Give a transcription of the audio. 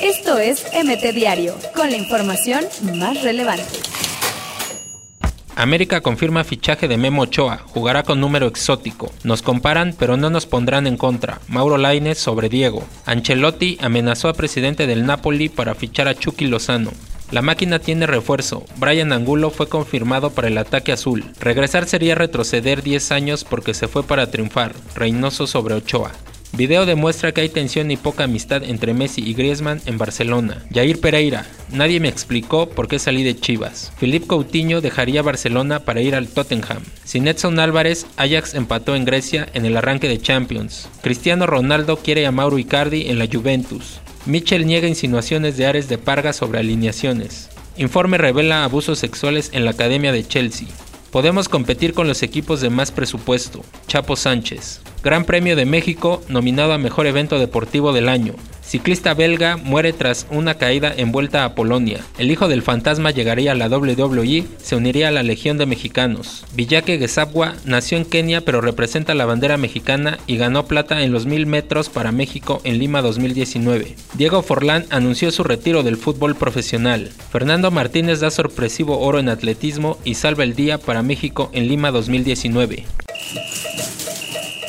Esto es MT Diario, con la información más relevante. América confirma fichaje de Memo Ochoa, jugará con número exótico. Nos comparan, pero no nos pondrán en contra. Mauro Laines sobre Diego. Ancelotti amenazó a presidente del Napoli para fichar a Chucky Lozano. La máquina tiene refuerzo. Brian Angulo fue confirmado para el ataque azul. Regresar sería retroceder 10 años porque se fue para triunfar. Reynoso sobre Ochoa. Video demuestra que hay tensión y poca amistad entre Messi y Griezmann en Barcelona. Jair Pereira, nadie me explicó por qué salí de Chivas. Philippe Coutinho dejaría Barcelona para ir al Tottenham. Sin Edson Álvarez, Ajax empató en Grecia en el arranque de Champions. Cristiano Ronaldo quiere a Mauro Icardi en la Juventus. Mitchell niega insinuaciones de Ares de Parga sobre alineaciones. Informe revela abusos sexuales en la Academia de Chelsea. Podemos competir con los equipos de más presupuesto. Chapo Sánchez. Gran Premio de México, nominado a Mejor Evento Deportivo del Año. Ciclista belga muere tras una caída en vuelta a Polonia. El hijo del fantasma llegaría a la WWE, se uniría a la Legión de Mexicanos. Villake Gesabwa nació en Kenia pero representa la bandera mexicana y ganó plata en los 1000 metros para México en Lima 2019. Diego Forlán anunció su retiro del fútbol profesional. Fernando Martínez da sorpresivo oro en atletismo y salva el día para México en Lima 2019.